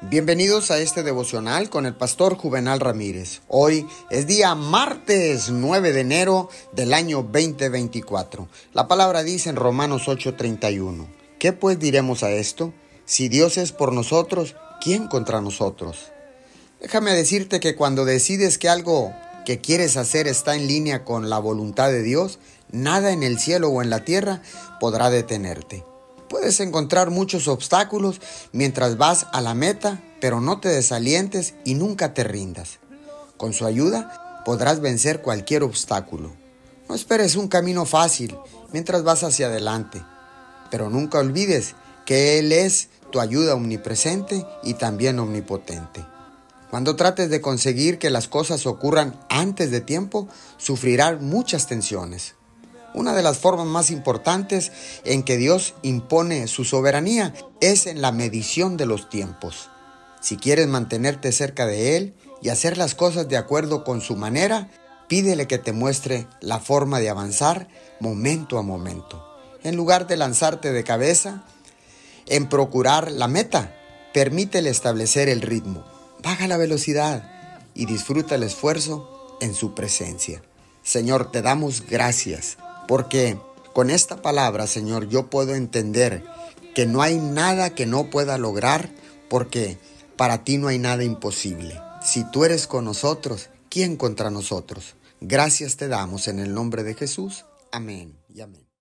Bienvenidos a este devocional con el pastor Juvenal Ramírez. Hoy es día martes 9 de enero del año 2024. La palabra dice en Romanos 8:31, ¿qué pues diremos a esto? Si Dios es por nosotros, ¿quién contra nosotros? Déjame decirte que cuando decides que algo que quieres hacer está en línea con la voluntad de Dios, nada en el cielo o en la tierra podrá detenerte. Puedes encontrar muchos obstáculos mientras vas a la meta, pero no te desalientes y nunca te rindas. Con su ayuda podrás vencer cualquier obstáculo. No esperes un camino fácil mientras vas hacia adelante, pero nunca olvides que Él es tu ayuda omnipresente y también omnipotente. Cuando trates de conseguir que las cosas ocurran antes de tiempo, sufrirás muchas tensiones. Una de las formas más importantes en que Dios impone su soberanía es en la medición de los tiempos. Si quieres mantenerte cerca de Él y hacer las cosas de acuerdo con su manera, pídele que te muestre la forma de avanzar momento a momento. En lugar de lanzarte de cabeza en procurar la meta, permítele establecer el ritmo, baja la velocidad y disfruta el esfuerzo en su presencia. Señor, te damos gracias porque con esta palabra, Señor, yo puedo entender que no hay nada que no pueda lograr porque para ti no hay nada imposible. Si tú eres con nosotros, ¿quién contra nosotros? Gracias te damos en el nombre de Jesús. Amén y amén.